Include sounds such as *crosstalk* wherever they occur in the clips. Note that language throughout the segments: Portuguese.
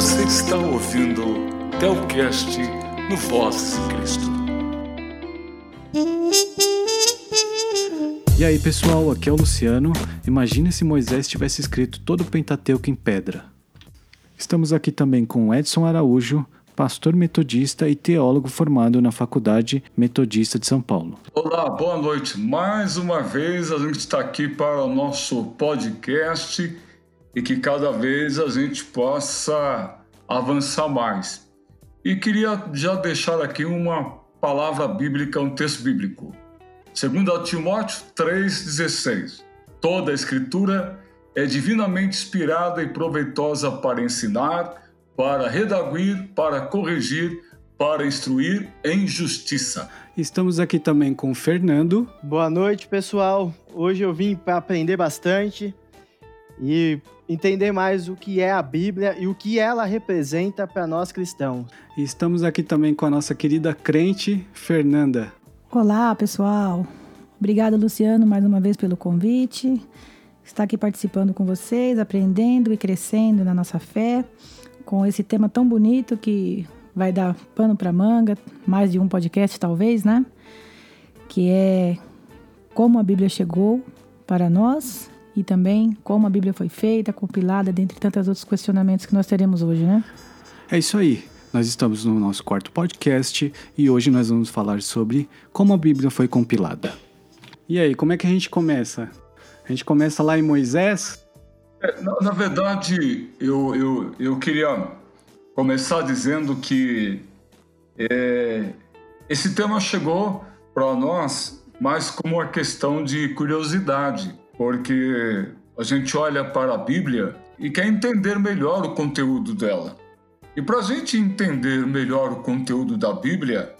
Você está ouvindo Telcast no Voz Cristo. E aí pessoal, aqui é o Luciano. Imagine se Moisés tivesse escrito todo o Pentateuco em pedra. Estamos aqui também com Edson Araújo, pastor metodista e teólogo formado na Faculdade Metodista de São Paulo. Olá, boa noite. Mais uma vez a gente está aqui para o nosso podcast e que cada vez a gente possa avançar mais. E queria já deixar aqui uma palavra bíblica, um texto bíblico. Segundo Timóteo 3,16. Toda a escritura é divinamente inspirada e proveitosa para ensinar, para redaguir, para corrigir, para instruir em justiça. Estamos aqui também com o Fernando. Boa noite, pessoal. Hoje eu vim para aprender bastante e entender mais o que é a Bíblia e o que ela representa para nós cristãos. E estamos aqui também com a nossa querida crente, Fernanda. Olá, pessoal. Obrigada, Luciano, mais uma vez pelo convite. Estar aqui participando com vocês, aprendendo e crescendo na nossa fé, com esse tema tão bonito que vai dar pano para manga, mais de um podcast talvez, né? Que é como a Bíblia chegou para nós e também como a Bíblia foi feita, compilada, dentre tantos outros questionamentos que nós teremos hoje, né? É isso aí. Nós estamos no nosso quarto podcast e hoje nós vamos falar sobre como a Bíblia foi compilada. E aí, como é que a gente começa? A gente começa lá em Moisés? É, na, na, verdade, eu, eu, eu queria começar dizendo que é, esse tema chegou para nós mais como uma questão de curiosidade porque a gente olha para a Bíblia e quer entender melhor o conteúdo dela. E para a gente entender melhor o conteúdo da Bíblia,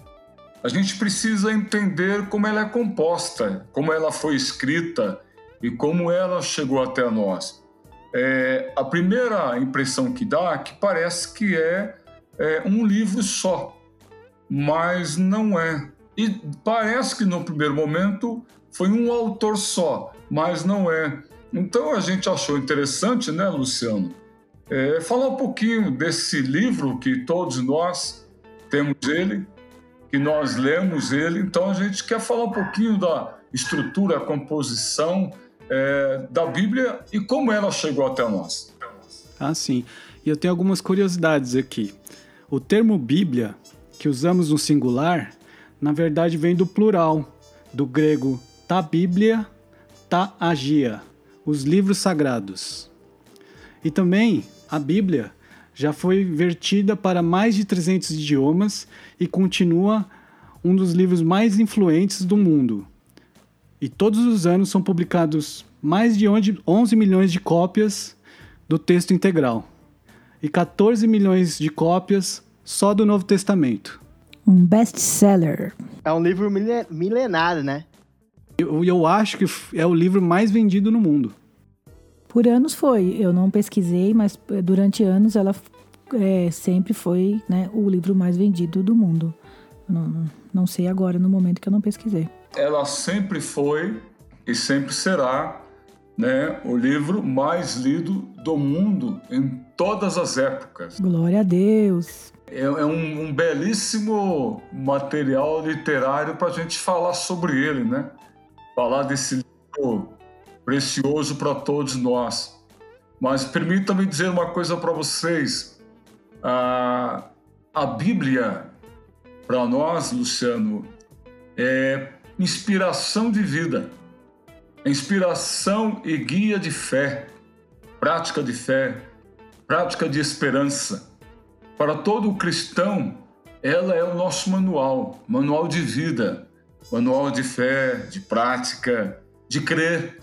a gente precisa entender como ela é composta, como ela foi escrita e como ela chegou até nós. É, a primeira impressão que dá é que parece que é, é um livro só, mas não é. E parece que no primeiro momento foi um autor só, mas não é. Então a gente achou interessante, né, Luciano, é, falar um pouquinho desse livro que todos nós temos ele, que nós lemos ele. Então a gente quer falar um pouquinho da estrutura, a composição é, da Bíblia e como ela chegou até nós. Ah, sim. E eu tenho algumas curiosidades aqui. O termo Bíblia, que usamos no singular, na verdade vem do plural, do grego ta Bíblia ta agia, os livros sagrados. E também a Bíblia já foi vertida para mais de 300 idiomas e continua um dos livros mais influentes do mundo. E todos os anos são publicados mais de 11 milhões de cópias do texto integral e 14 milhões de cópias só do Novo Testamento. Um best-seller. É um livro milenário, né? Eu, eu acho que é o livro mais vendido no mundo. Por anos foi. Eu não pesquisei, mas eh, durante anos ela é, sempre foi né, o livro mais vendido do mundo. Não, não sei agora, no momento que eu não pesquisei. Ela sempre foi e sempre será né, o livro mais lido do mundo em todas as épocas. Glória a Deus. É, é um, um belíssimo material literário para a gente falar sobre ele, né? Falar desse livro precioso para todos nós. Mas permita-me dizer uma coisa para vocês. A, a Bíblia, para nós, Luciano, é inspiração de vida, inspiração e guia de fé, prática de fé, prática de esperança. Para todo cristão, ela é o nosso manual, manual de vida, manual de fé, de prática, de crer.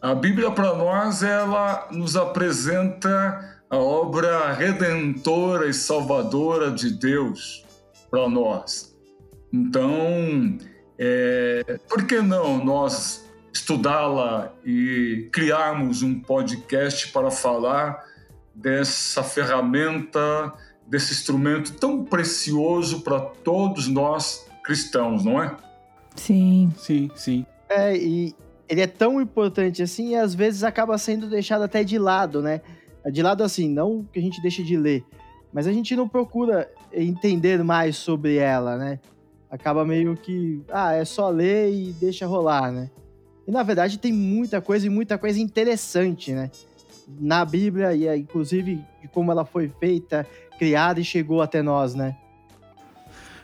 A Bíblia para nós ela nos apresenta a obra redentora e salvadora de Deus para nós. Então, é, por que não nós estudá-la e criarmos um podcast para falar dessa ferramenta, desse instrumento tão precioso para todos nós cristãos, não é? Sim. Sim, sim. É, e ele é tão importante assim e às vezes acaba sendo deixado até de lado, né? de lado assim, não que a gente deixe de ler, mas a gente não procura entender mais sobre ela, né? Acaba meio que, ah, é só ler e deixa rolar, né? E na verdade tem muita coisa e muita coisa interessante, né? Na Bíblia e inclusive de como ela foi feita, criada e chegou até nós, né?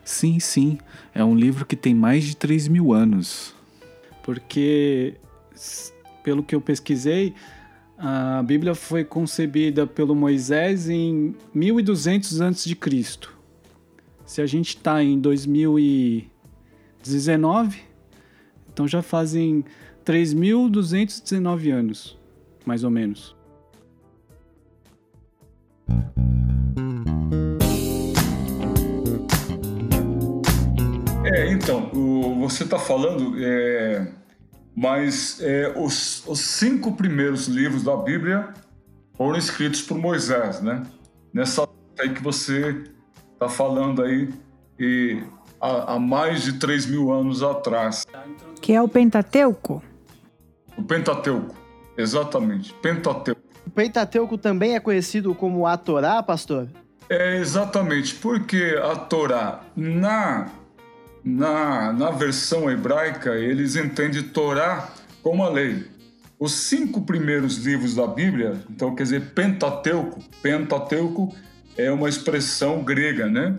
Sim, sim. É um livro que tem mais de 3 mil anos. Porque, pelo que eu pesquisei, a Bíblia foi concebida pelo Moisés em 1200 a.C. Se a gente está em 2019, então já fazem 3.219 anos, mais ou menos. É, então, o, você está falando, é, mas é, os, os cinco primeiros livros da Bíblia foram escritos por Moisés, né? Nessa aí que você está falando aí, e há, há mais de 3 mil anos atrás. Que é o Pentateuco? O Pentateuco, exatamente, Pentateuco. O Pentateuco também é conhecido como a Torá, pastor? É, exatamente, porque a Torá, na na, na versão hebraica, eles entendem Torá como a lei. Os cinco primeiros livros da Bíblia, então quer dizer Pentateuco, Pentateuco é uma expressão grega, né?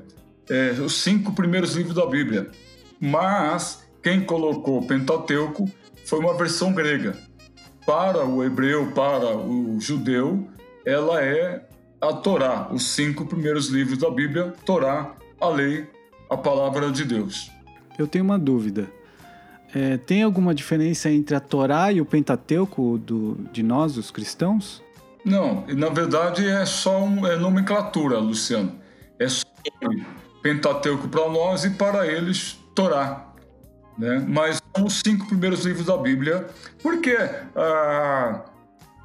É, os cinco primeiros livros da Bíblia. Mas quem colocou Pentateuco foi uma versão grega. Para o hebreu, para o judeu, ela é a Torá, os cinco primeiros livros da Bíblia, Torá, a lei, a palavra de Deus. Eu tenho uma dúvida. É, tem alguma diferença entre a Torá e o Pentateuco do, de nós, os cristãos? Não, na verdade é só um, é nomenclatura, Luciano. É só Pentateuco para nós e para eles Torá. Né? Mas são os cinco primeiros livros da Bíblia, porque ah,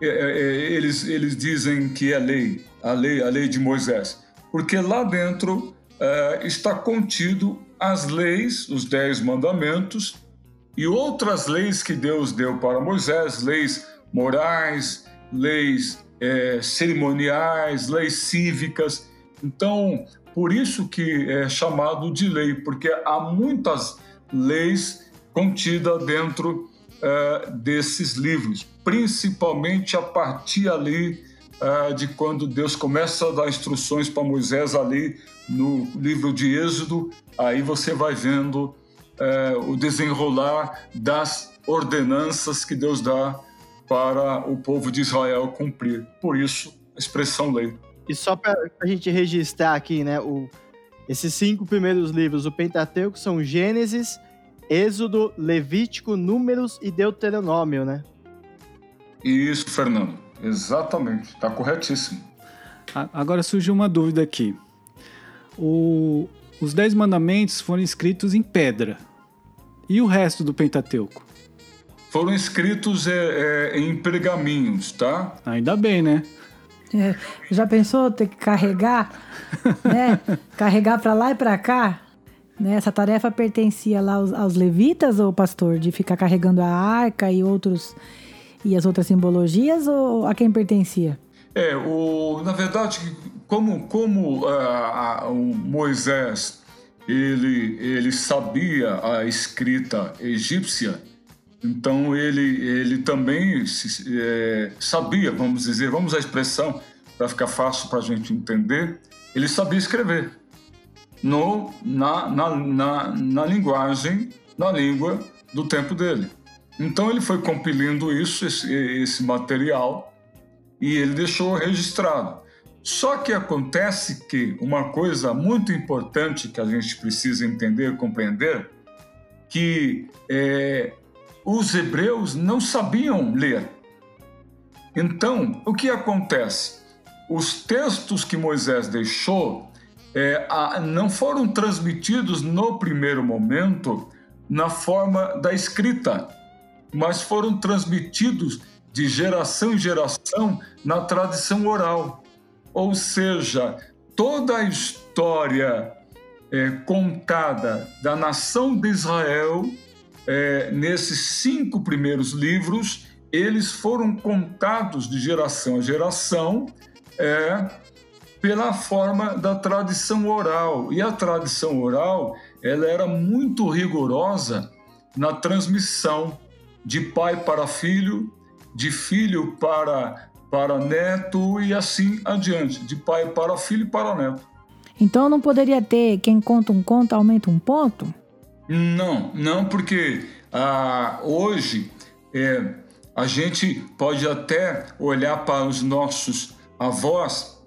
é, é, é, eles, eles dizem que é lei, a lei, a lei de Moisés, porque lá dentro ah, está contido as leis, os dez mandamentos e outras leis que Deus deu para Moisés, leis morais, leis é, cerimoniais, leis cívicas. Então, por isso que é chamado de lei, porque há muitas leis contidas dentro é, desses livros, principalmente a partir ali é, de quando Deus começa a dar instruções para Moisés ali no livro de Êxodo, aí você vai vendo é, o desenrolar das ordenanças que Deus dá para o povo de Israel cumprir. Por isso, a expressão lei. E só para a gente registrar aqui, né, o, esses cinco primeiros livros do Pentateuco são Gênesis, Êxodo, Levítico, Números e Deuteronômio, né? Isso, Fernando. Exatamente. Está corretíssimo. Agora surgiu uma dúvida aqui. O, os Dez Mandamentos foram escritos em pedra. E o resto do Pentateuco? Foram escritos é, é, em pergaminhos, tá? Ainda bem, né? É, já pensou ter que carregar, *laughs* né? carregar para lá e para cá? Né? Essa tarefa pertencia lá aos, aos levitas ou pastor de ficar carregando a arca e outros e as outras simbologias ou a quem pertencia? É, o, na verdade, como, como uh, o Moisés ele, ele sabia a escrita egípcia, então ele, ele também é, sabia, vamos dizer, vamos a expressão para ficar fácil para a gente entender, ele sabia escrever no, na, na, na, na linguagem, na língua do tempo dele. Então ele foi compilando isso, esse, esse material, e ele deixou registrado. Só que acontece que uma coisa muito importante que a gente precisa entender, compreender, que é, os hebreus não sabiam ler. Então, o que acontece? Os textos que Moisés deixou é, a, não foram transmitidos no primeiro momento na forma da escrita, mas foram transmitidos de geração em geração na tradição oral. Ou seja, toda a história é, contada da nação de Israel é, nesses cinco primeiros livros eles foram contados de geração a geração é, pela forma da tradição oral. E a tradição oral ela era muito rigorosa na transmissão de pai para filho, de filho para, para neto e assim adiante, de pai para filho e para neto. Então não poderia ter quem conta um conto aumenta um ponto? Não, não, porque ah, hoje é, a gente pode até olhar para os nossos avós.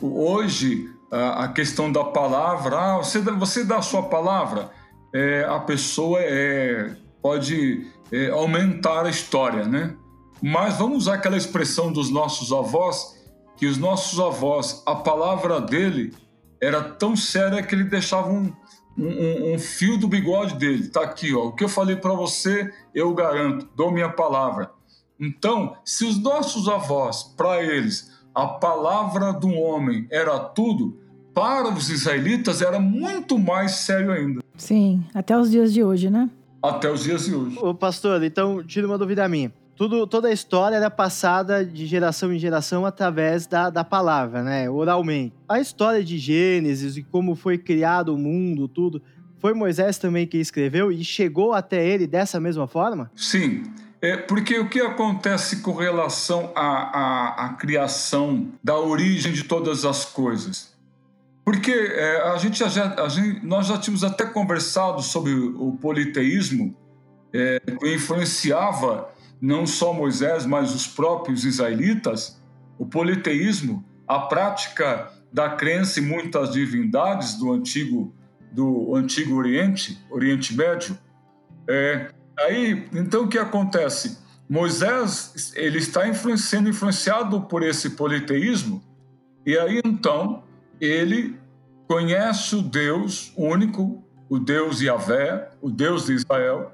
Hoje a, a questão da palavra, ah, você, você dá a sua palavra, é, a pessoa é, pode é, aumentar a história, né? Mas vamos usar aquela expressão dos nossos avós, que os nossos avós, a palavra dele era tão séria que ele deixava um, um, um fio do bigode dele. Tá aqui, ó. O que eu falei para você, eu garanto, dou minha palavra. Então, se os nossos avós, para eles, a palavra do homem era tudo, para os israelitas era muito mais sério ainda. Sim, até os dias de hoje, né? Até os dias de hoje. Ô, pastor, então, tira uma dúvida minha. Tudo, toda a história era passada de geração em geração através da, da palavra, né? Oralmente. A história de Gênesis e como foi criado o mundo, tudo, foi Moisés também que escreveu e chegou até ele dessa mesma forma? Sim. É porque o que acontece com relação à, à, à criação, da origem de todas as coisas? Porque é, a, gente já, a gente, nós já tínhamos até conversado sobre o politeísmo, é, que influenciava não só Moisés, mas os próprios israelitas, o politeísmo, a prática da crença em muitas divindades do antigo, do antigo Oriente, Oriente Médio. É, aí, então, o que acontece? Moisés ele está sendo influenciado por esse politeísmo, e aí então ele conhece o Deus único, o Deus Yahvé, o Deus de Israel,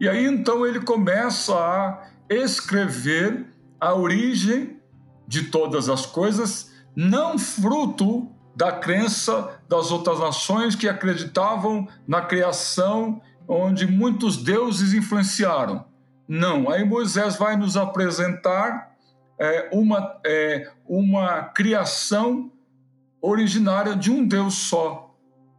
e aí então ele começa a escrever a origem de todas as coisas, não fruto da crença das outras nações que acreditavam na criação, onde muitos deuses influenciaram. Não, aí Moisés vai nos apresentar é, uma, é, uma criação originária de um Deus só.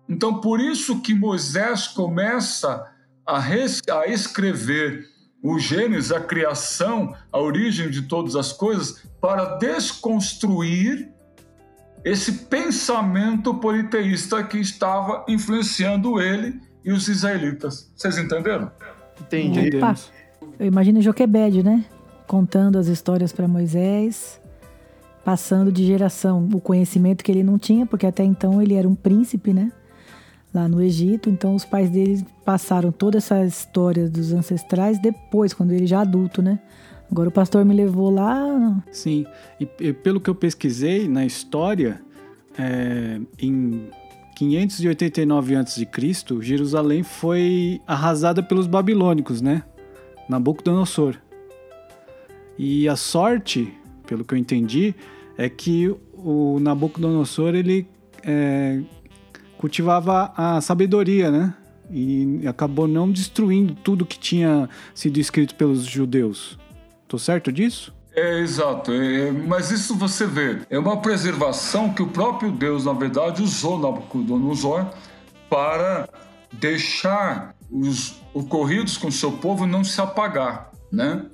Então, por isso que Moisés começa a, a escrever o Gênesis, a criação, a origem de todas as coisas, para desconstruir esse pensamento politeísta que estava influenciando ele e os israelitas. Vocês entenderam? Entendi. Opa. Eu imagino Joquebed, né? Contando as histórias para Moisés passando de geração o conhecimento que ele não tinha, porque até então ele era um príncipe, né? Lá no Egito. Então os pais dele passaram toda essa história dos ancestrais depois, quando ele já adulto, né? Agora o pastor me levou lá. Sim, e, e pelo que eu pesquisei na história, é, em 589 a.C., Jerusalém foi arrasada pelos babilônicos, né? Nabucodonosor. E a sorte, pelo que eu entendi, é que o Nabucodonosor ele é, cultivava a sabedoria, né? E acabou não destruindo tudo que tinha sido escrito pelos judeus. Tô certo disso? É, exato. É, mas isso você vê, é uma preservação que o próprio Deus, na verdade, usou Nabucodonosor para deixar os ocorridos com o seu povo não se apagar, né?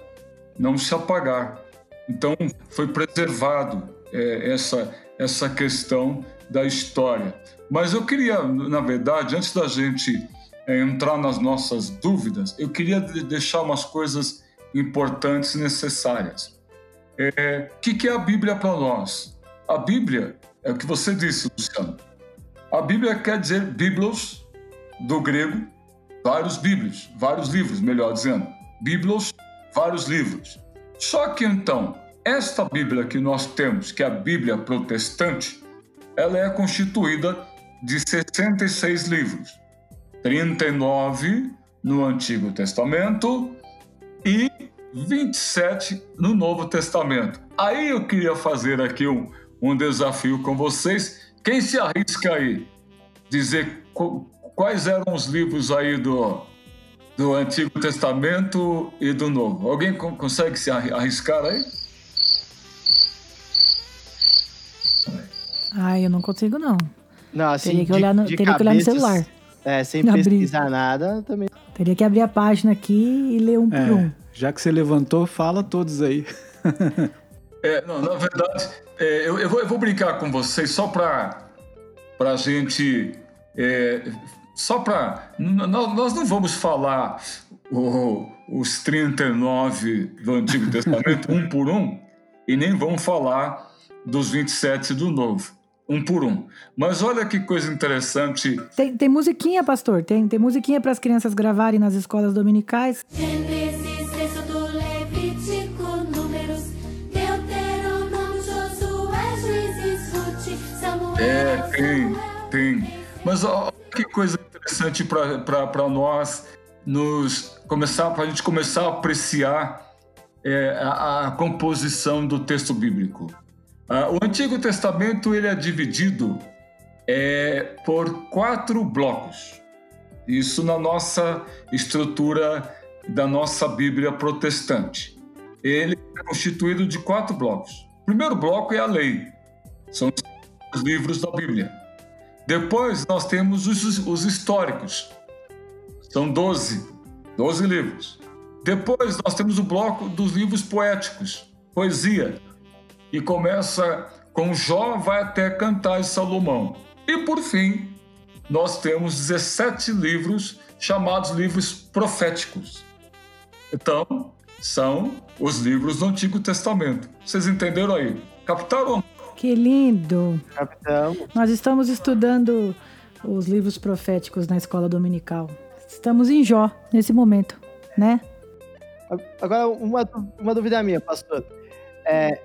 Não se apagar. Então, foi preservado é, essa, essa questão da história. Mas eu queria, na verdade, antes da gente é, entrar nas nossas dúvidas, eu queria deixar umas coisas importantes e necessárias. O é, que, que é a Bíblia para nós? A Bíblia é o que você disse, Luciano. A Bíblia quer dizer biblos, do grego, vários bíblios, vários livros, melhor dizendo. Biblos, vários livros. Só que então, esta Bíblia que nós temos, que é a Bíblia protestante, ela é constituída de 66 livros, 39 no Antigo Testamento e 27 no Novo Testamento. Aí eu queria fazer aqui um, um desafio com vocês. Quem se arrisca aí dizer quais eram os livros aí do, do Antigo Testamento e do Novo. Alguém consegue se arriscar aí? Ai, eu não consigo, não. Não, assim, teria que olhar no, de, teria que olhar no celular. É, sem abrir. pesquisar nada, também. Teria que abrir a página aqui e ler um é, por um. Já que você levantou, fala todos aí. *laughs* é, não, na verdade, é, eu, eu, vou, eu, vou, brincar com vocês só para a gente. É, só para. Nós não vamos falar o, os 39 do Antigo *laughs* Testamento um por um, e nem vamos falar dos 27 do Novo um por um. Mas olha que coisa interessante. Tem, tem musiquinha, pastor? Tem, tem musiquinha para as crianças gravarem nas escolas dominicais? Gênesis, Êxodo, Levítico, Números, Deuteronômio, Josué, Juízes, Ruth, Samuel. É, tem, tem. Mas olha que coisa interessante para nós nos começar, para a gente começar a apreciar é, a, a composição do texto bíblico. Uh, o Antigo Testamento ele é dividido é, por quatro blocos. Isso na nossa estrutura da nossa Bíblia protestante. Ele é constituído de quatro blocos. O primeiro bloco é a lei, são os livros da Bíblia. Depois nós temos os, os históricos, são doze, doze livros. Depois nós temos o bloco dos livros poéticos, poesia, e começa com Jó, vai até Cantar de Salomão. E por fim, nós temos 17 livros chamados livros proféticos. Então, são os livros do Antigo Testamento. Vocês entenderam aí? Captaram? Que lindo! Capitão. Nós estamos estudando os livros proféticos na escola dominical. Estamos em Jó nesse momento, né? Agora, uma, uma dúvida minha, pastor. É,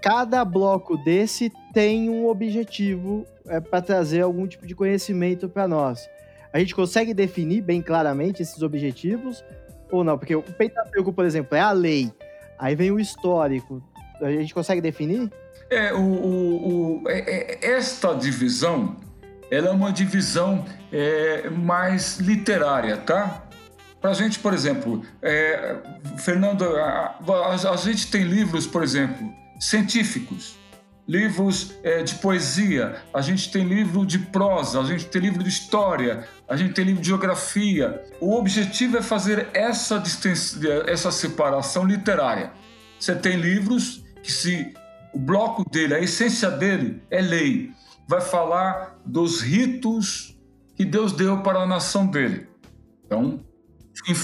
cada bloco desse tem um objetivo é, para trazer algum tipo de conhecimento para nós. A gente consegue definir bem claramente esses objetivos ou não? Porque o Pentateuco, por exemplo, é a lei. Aí vem o histórico. A gente consegue definir? É, o, o, o é, é, esta divisão, ela é uma divisão é, mais literária, tá? Para a gente, por exemplo, é, Fernando, a, a, a gente tem livros, por exemplo, científicos, livros é, de poesia, a gente tem livro de prosa, a gente tem livro de história, a gente tem livro de geografia. O objetivo é fazer essa, essa separação literária. Você tem livros que se o bloco dele, a essência dele é lei, vai falar dos ritos que Deus deu para a nação dele. Então,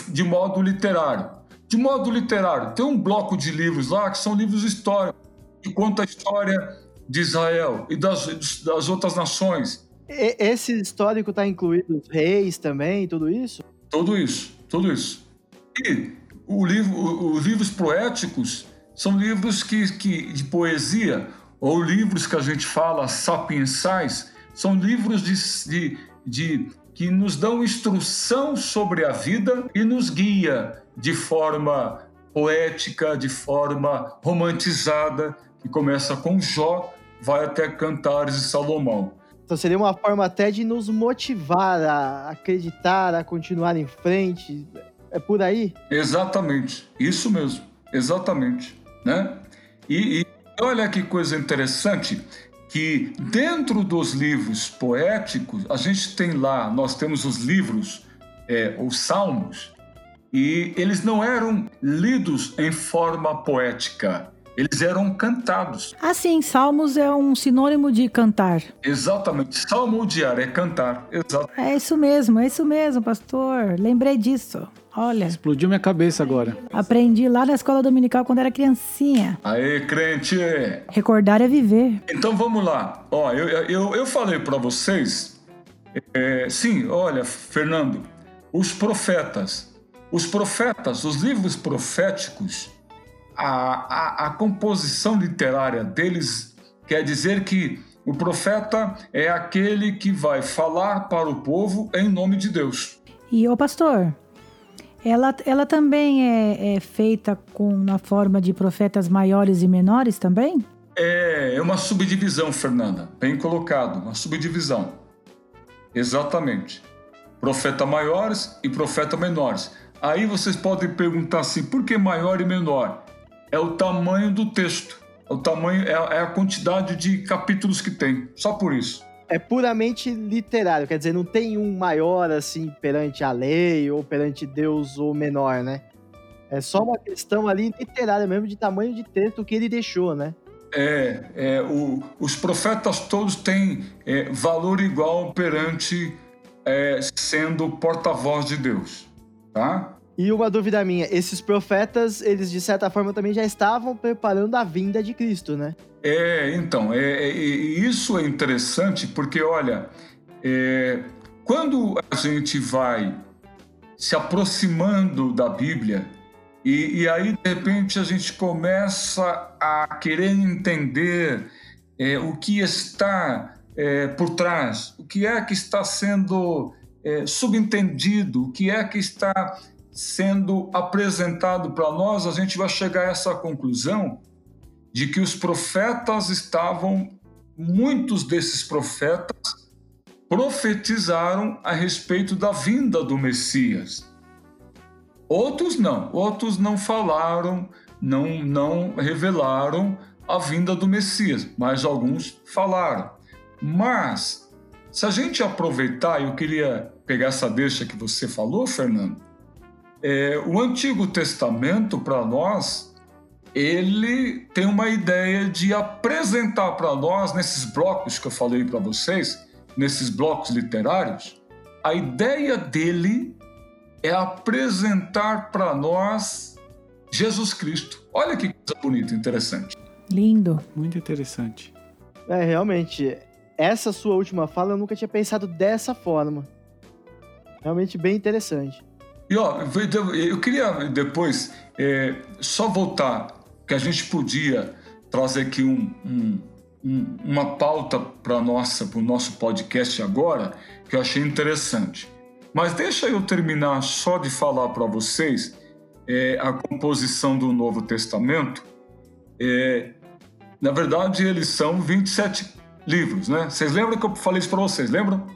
de modo literário. De modo literário, tem um bloco de livros lá que são livros históricos que conta a história de Israel e das, das outras nações. Esse histórico está incluído os reis também, tudo isso? Tudo isso, tudo isso. E o livro, os livros poéticos são livros que, que, de poesia, ou livros que a gente fala sapiensais, são livros de, de, de que nos dão instrução sobre a vida e nos guia de forma poética, de forma romantizada, que começa com Jó, vai até Cantares de Salomão. Então seria uma forma até de nos motivar a acreditar, a continuar em frente. É por aí? Exatamente, isso mesmo, exatamente, né? E, e olha que coisa interessante que dentro dos livros poéticos a gente tem lá, nós temos os livros, é, os salmos, e eles não eram lidos em forma poética, eles eram cantados. Ah, sim, salmos é um sinônimo de cantar. Exatamente, salmodiar é cantar, exato. É isso mesmo, é isso mesmo, pastor. Lembrei disso. Olha. Explodiu minha cabeça agora. Aprendi lá na escola dominical quando era criancinha. Aê, crente! Recordar é viver. Então vamos lá. Ó, eu, eu, eu falei para vocês. É, sim, olha, Fernando, os profetas. Os profetas, os livros proféticos, a, a, a composição literária deles quer dizer que o profeta é aquele que vai falar para o povo em nome de Deus. E o pastor, ela, ela também é, é, feita com na forma de profetas maiores e menores também? É, é uma subdivisão, Fernanda. Bem colocado, uma subdivisão. Exatamente. Profeta maiores e profeta menores. Aí vocês podem perguntar assim, por que maior e menor? É o tamanho do texto. O tamanho é, é a quantidade de capítulos que tem. Só por isso. É puramente literário, quer dizer, não tem um maior assim perante a lei ou perante Deus ou menor, né? É só uma questão ali literária mesmo de tamanho de texto que ele deixou, né? É, é, o- os profetas todos têm é, valor igual perante é, sendo porta-voz de Deus, tá? E uma dúvida minha, esses profetas, eles de certa forma também já estavam preparando a vinda de Cristo, né? É, então, é, é, isso é interessante porque, olha, é, quando a gente vai se aproximando da Bíblia, e, e aí, de repente, a gente começa a querer entender é, o que está é, por trás, o que é que está sendo é, subentendido, o que é que está sendo apresentado para nós, a gente vai chegar a essa conclusão de que os profetas estavam, muitos desses profetas profetizaram a respeito da vinda do Messias. Outros não, outros não falaram, não, não revelaram a vinda do Messias, mas alguns falaram. Mas, se a gente aproveitar, eu queria pegar essa deixa que você falou, Fernando, é, o Antigo Testamento, para nós, ele tem uma ideia de apresentar para nós, nesses blocos que eu falei para vocês, nesses blocos literários, a ideia dele é apresentar para nós Jesus Cristo. Olha que coisa bonita, interessante. Lindo. Muito interessante. É, realmente, essa sua última fala eu nunca tinha pensado dessa forma. Realmente bem interessante. E ó, eu queria depois é, só voltar, que a gente podia trazer aqui um, um, um, uma pauta para nossa, para o nosso podcast agora, que eu achei interessante. Mas deixa eu terminar só de falar para vocês é, a composição do Novo Testamento. É, na verdade, eles são 27 livros, né? Vocês lembram que eu falei isso para vocês, lembram?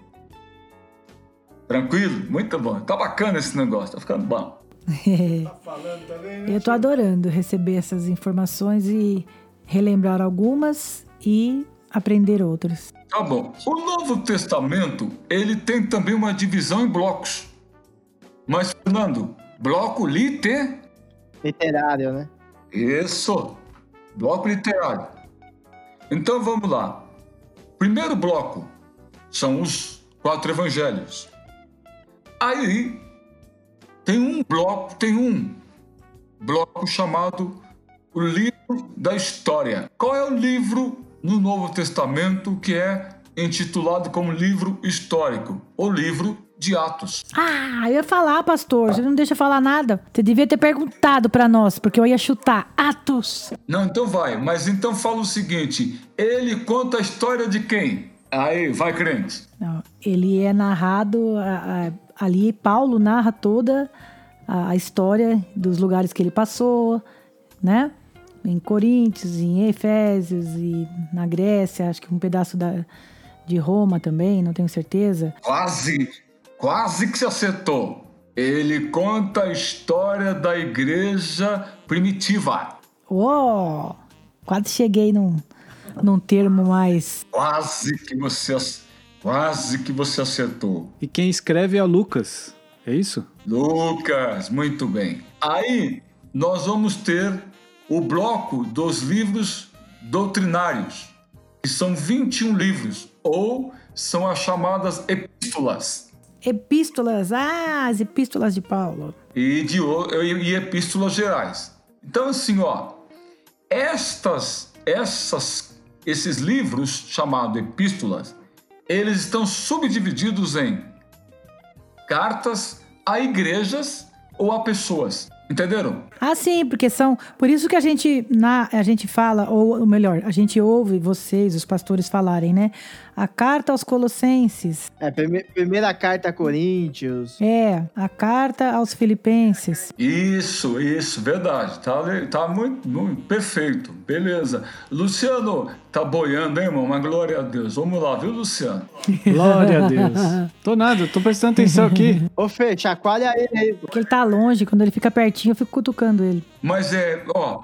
Tranquilo? Muito bom. Tá bacana esse negócio, tá ficando bom. *laughs* Eu tô adorando receber essas informações e relembrar algumas e aprender outras. Tá bom. O Novo Testamento, ele tem também uma divisão em blocos. Mas, Fernando, bloco liter... Literário, né? Isso. Bloco literário. Então, vamos lá. Primeiro bloco são os quatro evangelhos. Aí tem um bloco, tem um bloco chamado o livro da história. Qual é o livro no Novo Testamento que é intitulado como livro histórico? O livro de Atos. Ah, eu ia falar, pastor. Você não deixa eu falar nada. Você devia ter perguntado pra nós, porque eu ia chutar. Atos. Não, então vai. Mas então fala o seguinte: ele conta a história de quem? Aí, vai crente. Não, ele é narrado a- a- ali. Paulo narra toda a, a história dos lugares que ele passou, né? Em Coríntios, em Efésios e na Grécia, acho que um pedaço da, de Roma também, não tenho certeza. Quase, quase que se acertou. Ele conta a história da igreja primitiva. Oh, quase cheguei num, num termo mais. Quase que você, ac- quase que você acertou. E quem escreve é Lucas, é isso? Lucas, muito bem. Aí nós vamos ter o bloco dos livros doutrinários, que são 21 livros, ou são as chamadas epístolas. Epístolas, ah, as epístolas de Paulo. e, de, e, e epístolas gerais. Então, assim, ó, estas, essas, esses livros chamados epístolas, eles estão subdivididos em cartas a igrejas ou a pessoas. Entenderam? Ah, sim, porque são. Por isso que a gente, na, a gente fala, ou, ou melhor, a gente ouve vocês, os pastores, falarem, né? A carta aos Colossenses. É, prime- primeira carta a Coríntios. É, a carta aos Filipenses. Isso, isso, verdade. Tá, tá muito, muito perfeito. Beleza. Luciano, tá boiando, hein, irmão? Mas glória a Deus. Vamos lá, viu, Luciano? *laughs* Glória a Deus. Tô nada, tô prestando atenção aqui. Ô, Fê, chacoalha ele aí. Porque ele tá longe, quando ele fica pertinho, eu fico cutucando ele. Mas é, ó,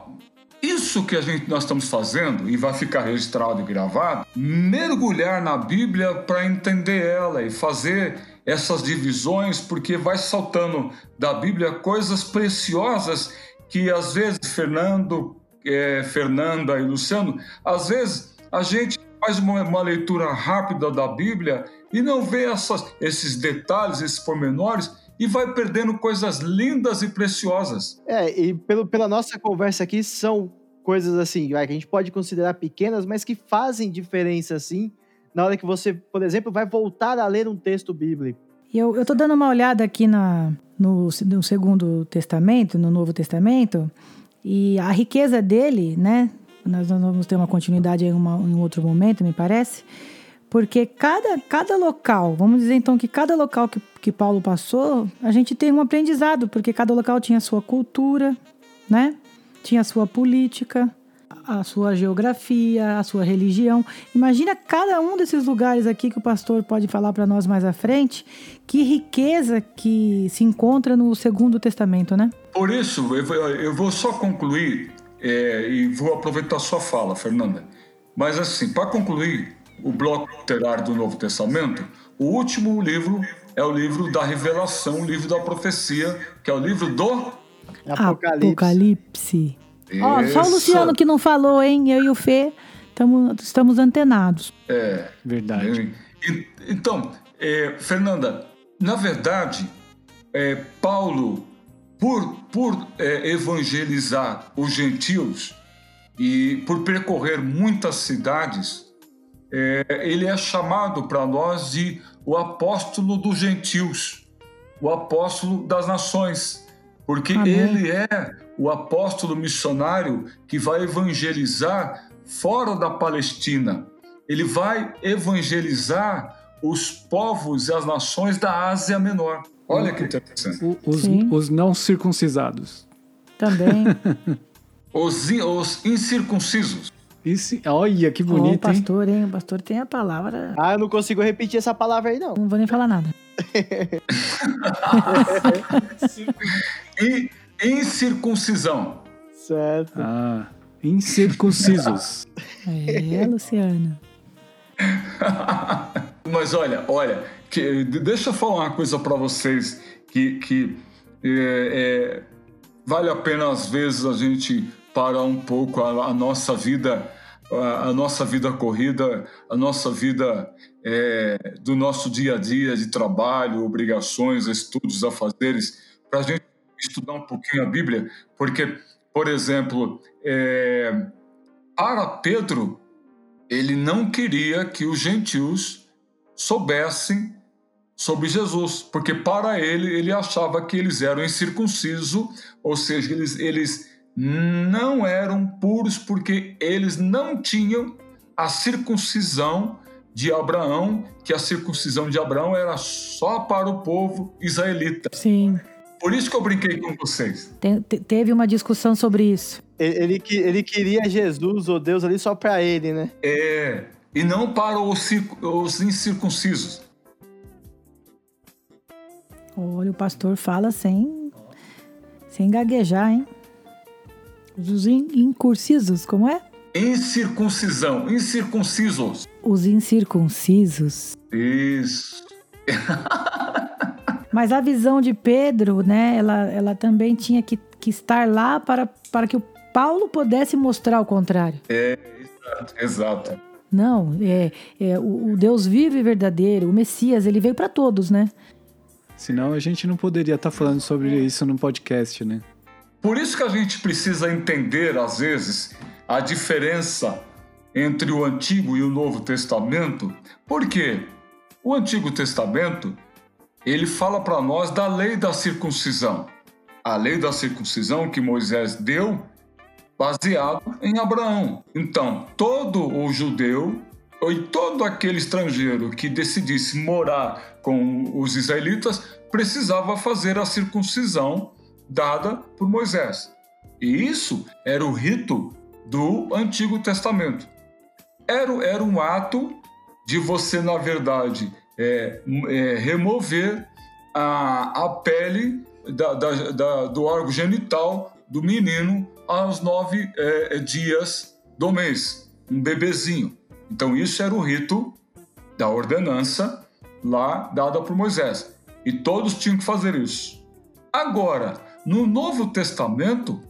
isso que a gente nós estamos fazendo e vai ficar registrado e gravado, mergulhar na Bíblia para entender ela e fazer essas divisões, porque vai saltando da Bíblia coisas preciosas que às vezes Fernando, é, Fernanda e Luciano, às vezes a gente faz uma, uma leitura rápida da Bíblia e não vê essas, esses detalhes, esses pormenores e vai perdendo coisas lindas e preciosas. É, e pelo, pela nossa conversa aqui, são coisas assim, que a gente pode considerar pequenas, mas que fazem diferença, assim, na hora que você, por exemplo, vai voltar a ler um texto bíblico. E eu, eu tô dando uma olhada aqui na, no, no Segundo Testamento, no Novo Testamento, e a riqueza dele, né? Nós vamos ter uma continuidade em, uma, em um outro momento, me parece. Porque cada, cada local, vamos dizer então que cada local que, que Paulo passou, a gente tem um aprendizado, porque cada local tinha a sua cultura, né? Tinha a sua política, a sua geografia, a sua religião. Imagina cada um desses lugares aqui que o pastor pode falar para nós mais à frente, que riqueza que se encontra no Segundo Testamento, né? Por isso, eu vou, só concluir é, e vou aproveitar sua fala, Fernanda. Mas assim, para concluir o bloco literário do Novo Testamento, o último livro é o livro da revelação, o livro da profecia, que é o livro do Apocalipse. Apocalipse. Ó, só o. Luciano que não falou, hein? Eu e o Fê tamo, estamos antenados. É, Verdade. E- Então, é, Fernanda, na verdade, é, Paulo, por, por é, evangelizar os gentios e por percorrer muitas cidades, é, ele é chamado para nós de o apóstolo dos gentios, o apóstolo das nações, porque Amém. ele é o apóstolo missionário que vai evangelizar fora da Palestina. Ele vai evangelizar os povos e as nações da Ásia Menor. Olha que interessante. Os, os não circuncisados. Também. *laughs* Os, os incircuncisos. Isso, olha que bonito, hein? pastor, hein? O pastor tem a palavra. Ah, eu não consigo repetir essa palavra aí, não. Não vou nem falar nada. *laughs* E incircuncisão. Certo. Ah, incircuncisos. É, Luciano. *laughs* Mas olha, olha, que- deixa eu falar uma coisa para vocês que, que é, é, vale a pena às vezes a gente parar um pouco a, a nossa vida, a, a nossa vida corrida, a nossa vida é, do nosso dia a dia de trabalho, obrigações, estudos, afazeres, para a gente estudar um pouquinho a Bíblia, porque, por exemplo, é, para Pedro ele não queria que os gentios soubessem sobre Jesus, porque para ele ele achava que eles eram incircuncisos, ou seja, eles, eles não eram puros porque eles não tinham a circuncisão de Abraão, que a circuncisão de Abraão era só para o povo israelita. Sim. Por isso que eu brinquei com vocês. Te- te- teve uma discussão sobre isso. Ele, ele, ele queria Jesus ou Deus ali só pra ele, né? É, e não para os, os incircuncisos. Olha, o pastor fala sem, sem gaguejar, hein? Os in- incursisos, como é? Incircuncisão, incircuncisos. Os incircuncisos. Isso. *laughs* Mas a visão de Pedro, né, ela, ela também tinha que, que estar lá para, para que o Paulo pudesse mostrar o contrário. Exato. Não, é, é o, o Deus vivo e verdadeiro, o Messias, ele veio para todos, né? Senão a gente não poderia estar falando sobre isso no podcast, né? Por isso que a gente precisa entender, às vezes, a diferença entre o Antigo e o Novo Testamento. Por quê? O Antigo Testamento, ele fala para nós da lei da circuncisão. a lei da circuncisão que Moisés deu, baseado em Abraão. Então, todo o judeu e todo aquele estrangeiro que decidisse morar com os israelitas precisava fazer a circuncisão dada por Moisés. E isso era o rito do Antigo Testamento. Era, era um ato de você, na verdade, é, é, remover a, a pele da, da, da, do órgão genital do menino aos nove é, dias do mês, um bebezinho. Então, isso era o rito da ordenança lá dada por Moisés. E todos tinham que fazer isso. Agora, no Novo Testamento,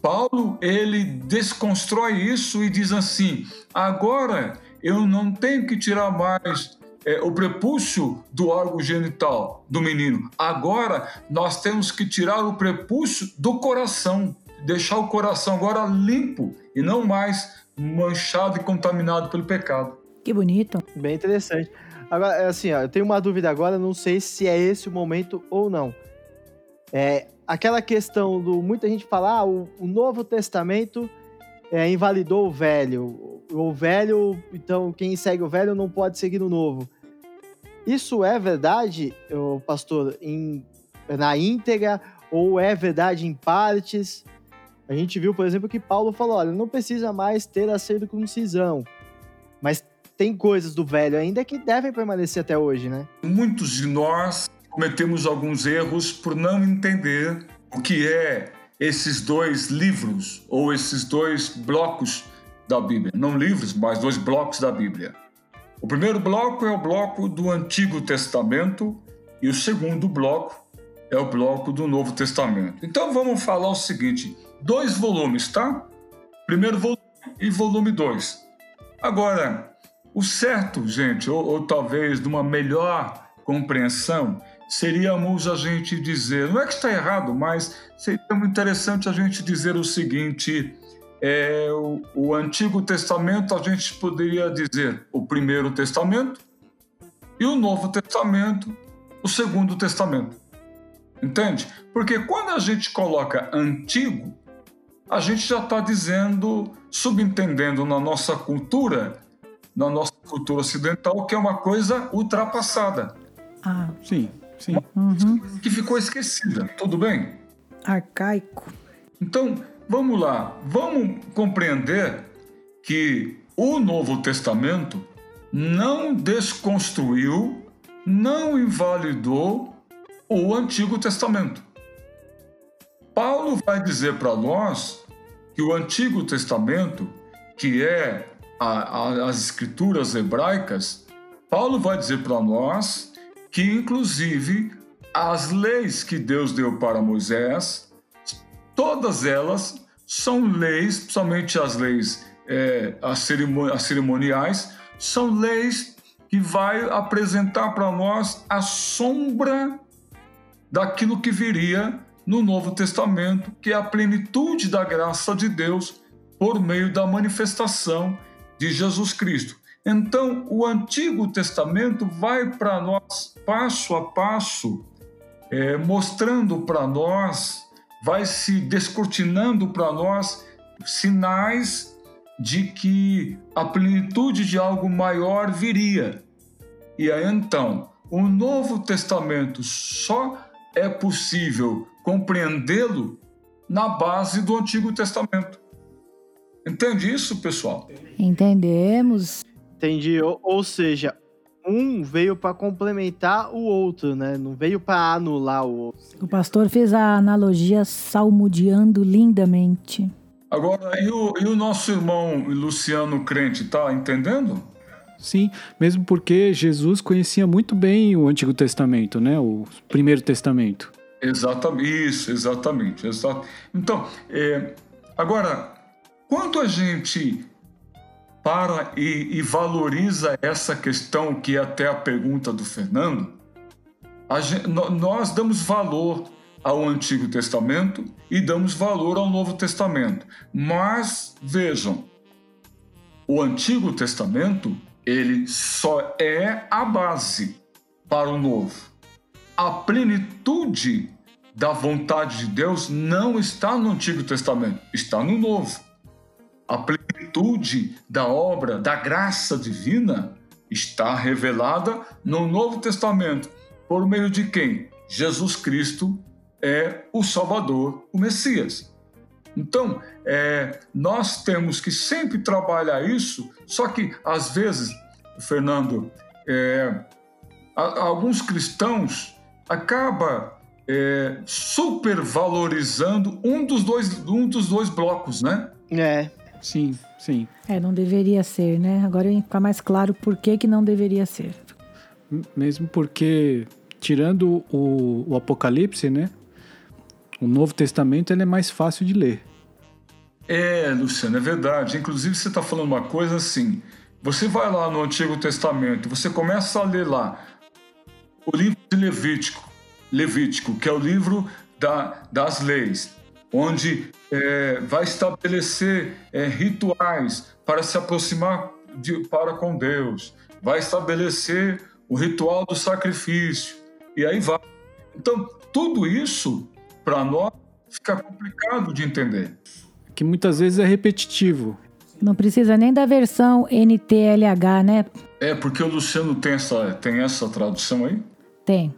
Paulo ele desconstrói isso e diz assim: agora eu não tenho que tirar mais é, o prepúcio do órgão genital do menino. Agora nós temos que tirar o prepúcio do coração, deixar o coração agora limpo e não mais manchado e contaminado pelo pecado. Que bonito. Bem interessante. Agora, é assim, ó, eu tenho uma dúvida agora, não sei se é esse o momento ou não. É, aquela questão do. Muita gente fala, ah, o, o Novo Testamento é, invalidou o velho. O velho, então quem segue o velho não pode seguir o novo. Isso é verdade, pastor, em, na íntegra ou é verdade em partes? A gente viu, por exemplo, que Paulo falou: olha, não precisa mais ter a circuncisão, mas tem coisas do velho ainda que devem permanecer até hoje, né? Muitos de nós cometemos alguns erros por não entender o que é esses dois livros ou esses dois blocos da Bíblia. Não livros, mas dois blocos da Bíblia. O primeiro bloco é o bloco do Antigo Testamento e o segundo bloco é o bloco do Novo Testamento. Então vamos falar o seguinte: dois volumes, tá? Primeiro volume e volume 2. Agora, o certo, gente, ou, ou talvez de uma melhor compreensão, seríamos a gente dizer, não é que está errado, mas seria muito interessante a gente dizer o seguinte: é, o, o Antigo Testamento a gente poderia dizer o Primeiro Testamento e o Novo Testamento, o Segundo Testamento. Entende? Porque quando a gente coloca antigo, a gente já está dizendo, subentendendo na nossa cultura, na nossa cultura ocidental, que é uma coisa ultrapassada. Ah, Sim, sim. uhum. que ficou esquecida. Tudo bem? Arcaico. Então, vamos lá. Vamos compreender que o Novo Testamento não desconstruiu, não invalidou o Antigo Testamento. Paulo vai dizer para nós que o Antigo Testamento, que é a- a- as escrituras hebraicas, Paulo vai dizer para nós que, inclusive, as leis que Deus deu para Moisés, todas elas são leis, principalmente as leis é, as, as cerimoniais, são leis que vai apresentar para nós a sombra daquilo que viria no Novo Testamento, que é a plenitude da graça de Deus por meio da manifestação de Jesus Cristo. Então, o Antigo Testamento vai para nós passo a passo, é, mostrando para nós, vai se descortinando para nós sinais de que a plenitude de algo maior viria. E aí então, o Novo Testamento só é possível compreendê-lo na base do Antigo Testamento. Entende isso, pessoal? Entendemos. Entendi. Ou, ou seja, um veio para complementar o outro, né? Não veio para anular o outro. O pastor fez a analogia salmodiando lindamente. Agora, e o, e o nosso irmão Luciano Crente, tá entendendo? Sim, mesmo porque Jesus conhecia muito bem o Antigo Testamento, né? O Primeiro Testamento. Exatamente, isso, exatamente. exa- Então, é, agora, quando a gente para e, e valoriza essa questão, que é até a pergunta do Fernando, a gen- nó- nós damos valor ao Antigo Testamento e damos valor ao Novo Testamento. Mas, vejam, o Antigo Testamento, ele só é a base para o Novo a plenitude da vontade de Deus não está no Antigo Testamento, está no Novo. A plenitude da obra, da graça divina, está revelada no Novo Testamento. Por meio de quem? Jesus Cristo é o Salvador, o Messias. Então, é, nós temos que sempre trabalhar isso, só que às vezes, Fernando, é, a, alguns cristãos acabam é, supervalorizando um dos, dois, um dos dois blocos, né? É. Sim, sim. É, não deveria ser, né? Agora fica mais claro por que, que não deveria ser. Mesmo porque, tirando o, o Apocalipse, né? O Novo Testamento ele é mais fácil de ler. É, Luciano, é verdade. Inclusive, você está falando uma coisa assim. Você vai lá no Antigo Testamento, você começa a ler lá o livro de Levítico, Levítico, que é o livro da, das leis, onde é, vai estabelecer é, rituais para se aproximar de, para com Deus, vai estabelecer o ritual do sacrifício, e aí vai. Então, tudo isso, para nós, fica complicado de entender. Que muitas vezes é repetitivo. Não precisa nem da versão NTLH, né? É, porque o Luciano tem essa, tem essa tradução aí? Tem,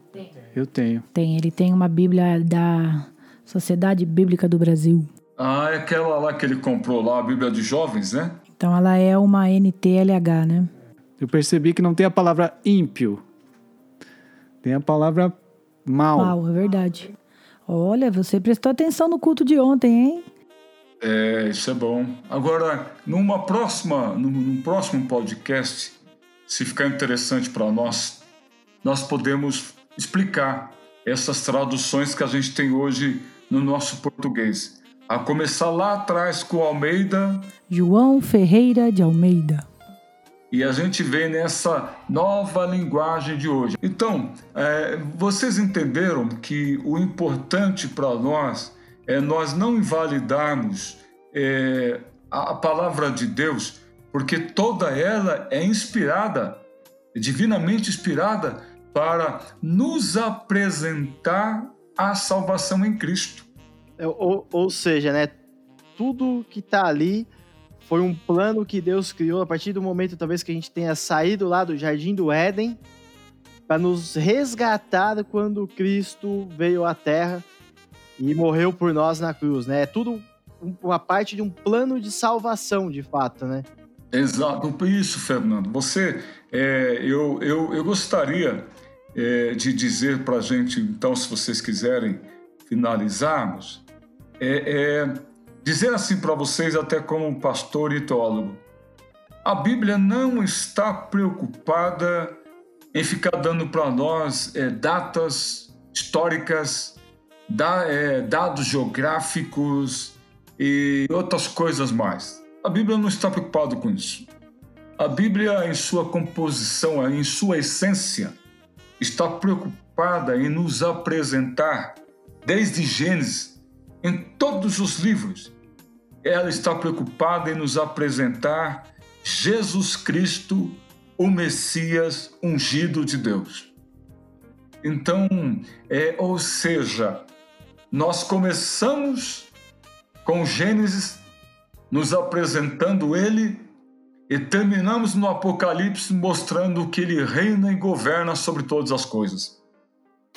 Eu tenho. tem. Ele tem uma Bíblia da Sociedade Bíblica do Brasil. Ah, é aquela lá que ele comprou lá, a Bíblia de Jovens, né? Então ela é uma NTLH, né? Eu percebi que não tem a palavra ímpio. Tem a palavra mal. Uau, é verdade. Olha, você prestou atenção no culto de ontem, hein? É, isso é bom. Agora, numa próxima, num, num próximo podcast, se ficar interessante para nós, nós podemos explicar essas traduções que a gente tem hoje no nosso português. A começar lá atrás com o Almeida João Ferreira de Almeida. e a gente vê nessa nova linguagem de hoje. Então, é, vocês entenderam que o importante para nós é nós não invalidarmos é, a palavra de Deus, porque toda ela é inspirada, divinamente inspirada, para nos apresentar a salvação em Cristo. É, Ou, ou seja, né? Tudo que tá ali foi um plano que Deus criou a partir do momento, talvez, que a gente tenha saído lá do Jardim do Éden para nos resgatar quando Cristo veio à Terra e morreu por nós na cruz, né? É tudo um- uma parte de um plano de salvação, de fato, né? Exato, isso, Fernando. Você, é, eu, eu, eu gostaria é, de dizer para a gente, então, se vocês quiserem finalizarmos, é, é dizer assim para vocês, até como pastor e teólogo, a Bíblia não está preocupada em ficar dando para nós é, datas históricas, da- é, dados geográficos e outras coisas mais. A Bíblia não está preocupada com isso. A Bíblia, em sua composição, em sua essência, está preocupada em nos apresentar, desde Gênesis, em todos os livros, ela está preocupada em nos apresentar Jesus Cristo, o Messias ungido de Deus. Então, é, ou seja, nós começamos com Gênesis nos apresentando ele e terminamos no Apocalipse mostrando que ele reina e governa sobre todas as coisas.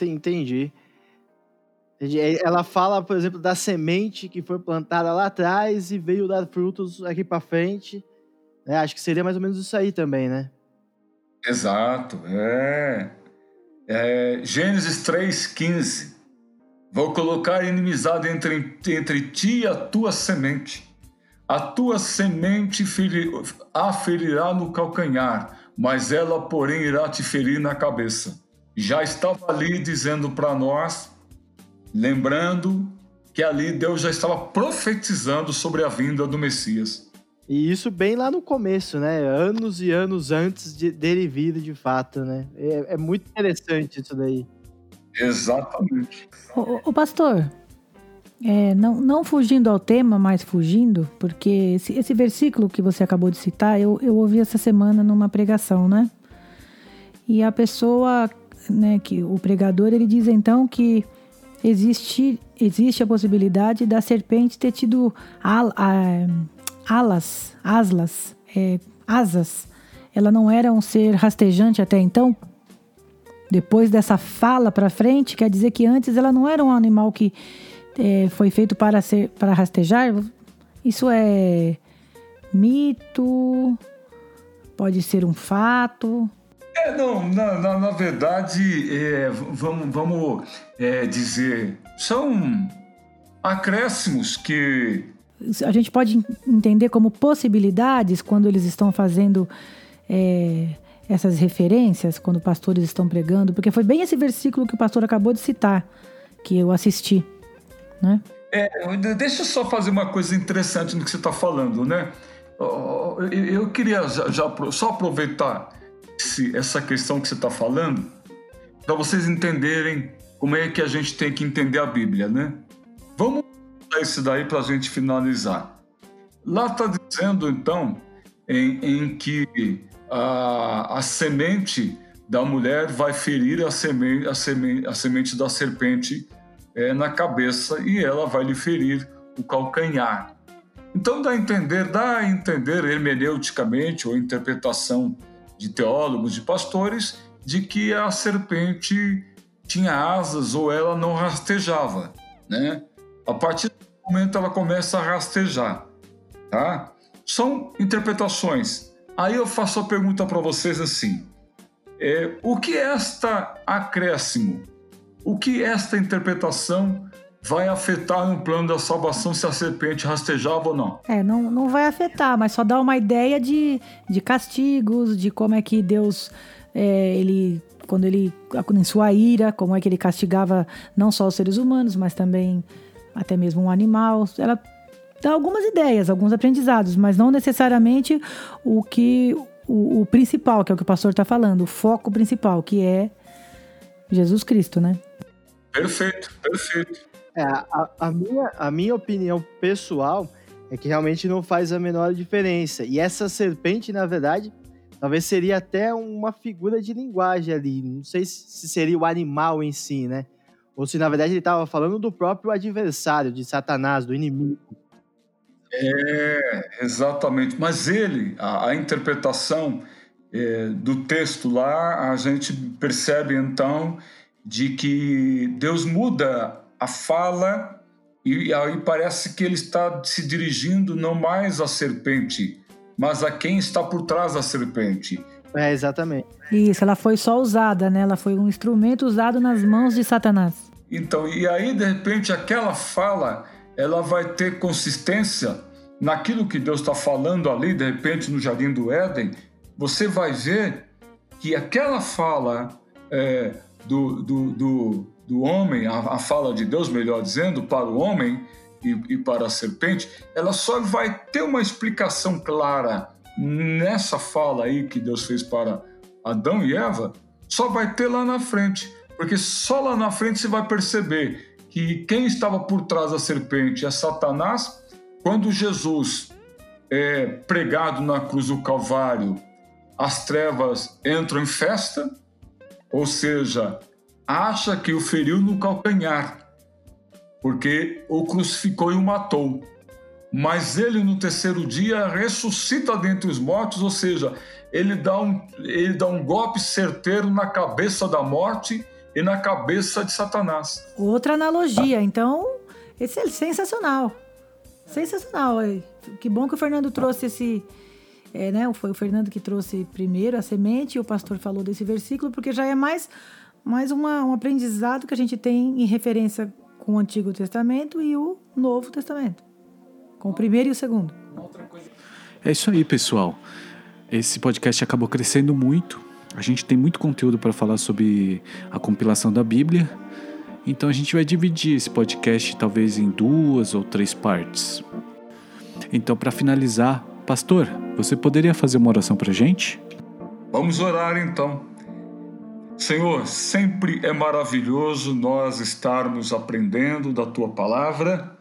Entendi. Aí Ela fala, por exemplo, da semente que foi plantada lá atrás e veio dar frutos aqui para frente. né? acho que seria mais ou menos isso aí também, né? Exato, é. é Gênesis 3,15. Vou colocar inimizade entre, entre ti e a tua semente. A tua semente feri, a ferirá no calcanhar, mas ela, porém, irá te ferir na cabeça. Já estava ali dizendo para nós, lembrando que ali Deus já estava profetizando sobre a vinda do Messias. E isso bem lá no começo, né? Anos e anos antes de, dele vir de fato, né? É, é muito interessante isso daí. Exatamente. Ô, ô, pastor, é, não, não fugindo ao tema, mas fugindo, porque esse, esse versículo que você acabou de citar, eu, eu ouvi essa semana numa pregação, né? E a pessoa, né, que o pregador, ele diz então que existe, existe a possibilidade da serpente ter tido al, a- alas, aslas, é, asas. Ela não era um ser rastejante até então? Depois dessa fala para frente, quer dizer que antes ela não era um animal que é, foi feito para ser para rastejar? Isso é mito? Pode ser um fato? É, não, na, na, na verdade, é, vamos, vamos é, dizer, são acréscimos que a gente pode entender como possibilidades quando eles estão fazendo é, essas referências, quando pastores estão pregando, porque foi bem esse versículo que o pastor acabou de citar, que eu assisti, né? É, deixa eu só fazer uma coisa interessante no que você está falando, né? Eu queria já, já só aproveitar esse- essa questão que você está falando para vocês entenderem como é que a gente tem que entender a Bíblia, né? Vamos usar isso daí para a gente finalizar. Lá está dizendo, então, em, em que a, a semente da mulher vai ferir a a a semente da serpente é, na cabeça e ela vai lhe ferir o calcanhar. Então dá a entender, dá a entender hermeneuticamente ou interpretação de teólogos, de pastores, de que a serpente tinha asas ou ela não rastejava, né? A partir do momento ela começa a rastejar, tá? São interpretações. Aí eu faço a pergunta para vocês assim: é, o que esta acréscimo o que esta interpretação vai afetar no plano da salvação se a serpente rastejava ou não? É, não, não vai afetar, mas só dá uma ideia de, de castigos, de como é que Deus, é, ele, quando ele, em sua ira, como é que ele castigava não só os seres humanos, mas também até mesmo um animal. Ela dá algumas ideias, alguns aprendizados, mas não necessariamente o que o, o principal, que é o que o pastor está falando, o foco principal, que é Jesus Cristo, né? Perfeito, perfeito. É, a, a minha, a minha opinião pessoal é que realmente não faz a menor diferença. E essa serpente, na verdade, talvez seria até uma figura de linguagem ali. Não sei se se seria o animal em si, né? Ou se, na verdade, ele estava falando do próprio adversário, de Satanás, do inimigo. É, exatamente. Mas ele, a, a interpretação é, do texto lá, a gente percebe então de que Deus muda a fala e aí parece que ele está se dirigindo não mais à serpente, mas a quem está por trás da serpente. É, exatamente. Isso, ela foi só usada, né? Ela foi um instrumento usado nas mãos de Satanás. Então, e aí de repente aquela fala, ela vai ter consistência naquilo que Deus está falando ali, de repente no Jardim do Éden, você vai ver que aquela fala é, do, do, do, do homem, a, a fala de Deus, melhor dizendo, para o homem e, e para a serpente, ela só vai ter uma explicação clara nessa fala aí que Deus fez para Adão e Eva, só vai ter lá na frente. Porque só lá na frente você vai perceber que quem estava por trás da serpente é Satanás. Quando Jesus é pregado na cruz do Calvário, as trevas entram em festa, ou seja, acha que o feriu no calcanhar, porque o crucificou e o matou. Mas ele no terceiro dia ressuscita dentre os mortos, ou seja, ele dá um, ele dá um golpe certeiro na cabeça da morte e na cabeça de Satanás. Outra analogia, então, esse é sensacional. Sensacional. é. Que bom que o Fernando trouxe esse. É, né, foi o Fernando que trouxe primeiro a semente e o pastor falou desse versículo, porque já é mais, mais uma, um aprendizado que a gente tem em referência com o Antigo Testamento e o Novo Testamento. Com o primeiro e o segundo. É isso aí, pessoal. Esse podcast acabou crescendo muito. A gente tem muito conteúdo para falar sobre a compilação da Bíblia. Então a gente vai dividir esse podcast talvez em duas ou três partes. Então, para finalizar, pastor, você poderia fazer uma oração para gente? Vamos orar então. Senhor, sempre é maravilhoso nós estarmos aprendendo da tua palavra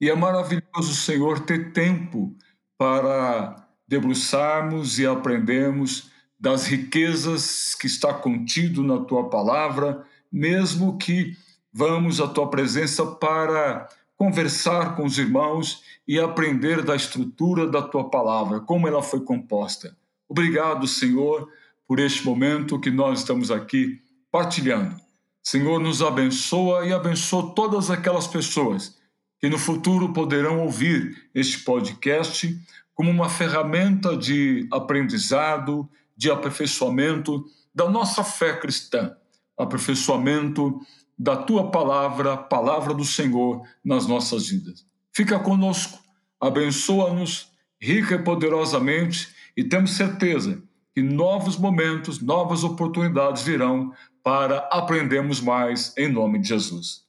e é maravilhoso, Senhor, ter tempo para debruçarmos e aprendermos das riquezas que está contido na tua palavra, mesmo que vamos à tua presença para conversar com os irmãos e aprender da estrutura da tua palavra, como ela foi composta. Obrigado, Senhor, por este momento que nós estamos aqui partilhando. Senhor, nos abençoa e abençoa todas aquelas pessoas que no futuro poderão ouvir este podcast como uma ferramenta de aprendizado, de aperfeiçoamento da nossa fé cristã, aperfeiçoamento da tua palavra, palavra do Senhor nas nossas vidas. Fica conosco, abençoa-nos rica e poderosamente e temos certeza que novos momentos, novas oportunidades virão para aprendermos mais em nome de Jesus.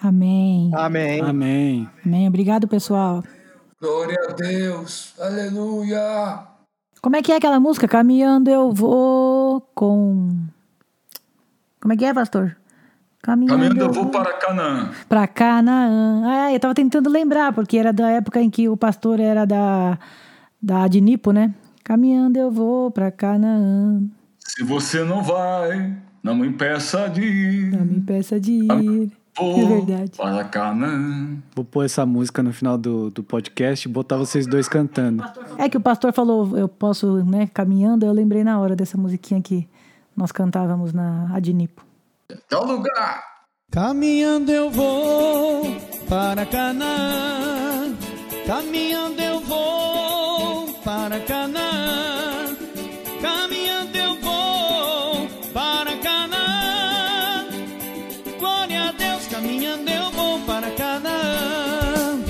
Amém. Amém. Amém. Amém. Obrigado, pessoal. Glória a Deus, aleluia. Como é que é aquela música? Caminhando eu vou com. Como é que é, pastor? Caminhando, Caminhando eu vou para Canaã. Pra Canaã. Ah, eu tava tentando lembrar, porque era da época em que o pastor era da, da Adnipo, né? Caminhando eu vou pra Canaã. Se você não vai, não me impeça de ir. Não me impeça de ir. Vou É verdade. para Canaã. Vou pôr essa música no final do, do podcast e botar vocês dois cantando. É que o pastor falou, eu posso, né, caminhando, eu lembrei na hora dessa musiquinha que nós cantávamos na Adnipo. Tal lugar. Caminhando eu vou para Canaã. Caminhando eu vou para Canaã. Caminhando eu vou para Canaã. Glória a Deus, caminhando eu vou para Canaã.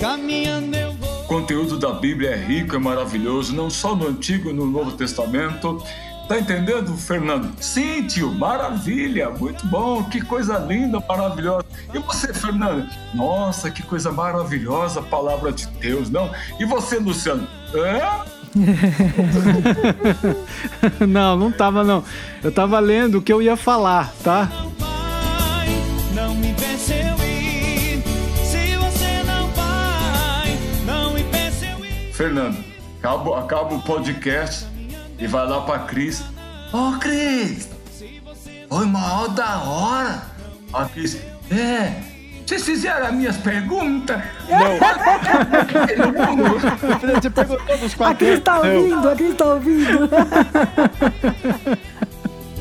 Caminhando eu vou. O conteúdo da Bíblia é rico, é maravilhoso, não só no Antigo e no Novo Testamento. Tá entendendo, Fernando? Sim, tio, maravilha, muito bom, que coisa linda, maravilhosa. E você, Fernando? Nossa, que coisa maravilhosa, palavra de Deus, não? E você, Luciano? Hã? *laughs* não, não tava não. Eu tava lendo o que eu ia falar, tá? Não vai, não me impeça eu ir. Se você não vai, não me impeça eu ir. Fernando, acaba, acaba o podcast e vai lá pra Cris. Ô, Cris! Foi hora da hora! A Cris, é, vocês fizeram as minhas perguntas? Você *laughs* perguntou dos A quatro. Cris tá ouvindo, a Cris tá ouvindo.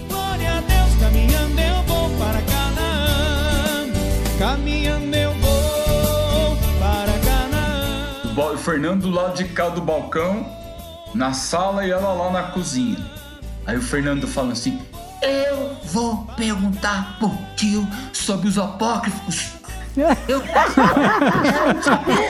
Glória a Deus, caminhando eu vou para Canaã. Caminhando eu vou para Canaã. Bo- Fernando do lado de cá do balcão, na sala e ela lá na cozinha. Aí o Fernando fala assim: Eu vou perguntar pro tio sobre os apócrifos. *laughs* Eu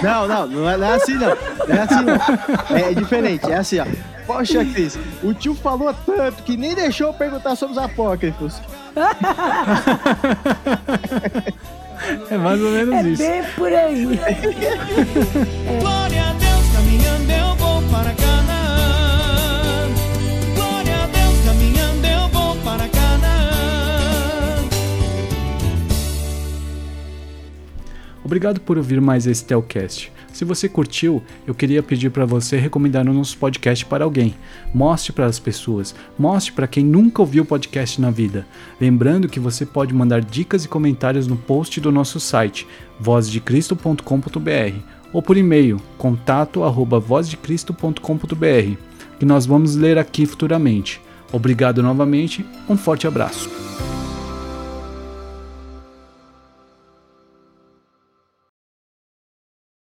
Não, não, não é, não é assim não. Não é assim não. É, diferente, é assim, ó. Poxa, Cris, o tio falou tanto que nem deixou eu perguntar sobre os apócrifos. É mais ou menos É isso. bem por aí. *laughs* Glória a Deus, caminhando eu vou para Canaã. Obrigado por ouvir mais esse Telcast. Se você curtiu, eu queria pedir para você recomendar o nosso podcast para alguém. Mostre para as pessoas, mostre para quem nunca ouviu podcast na vida. Lembrando que você pode mandar dicas e comentários no post do nosso site, vozdecristo.com.br ou por e-mail, contato@vozdecristo.com.br, que nós vamos ler aqui futuramente. Obrigado novamente, um forte abraço.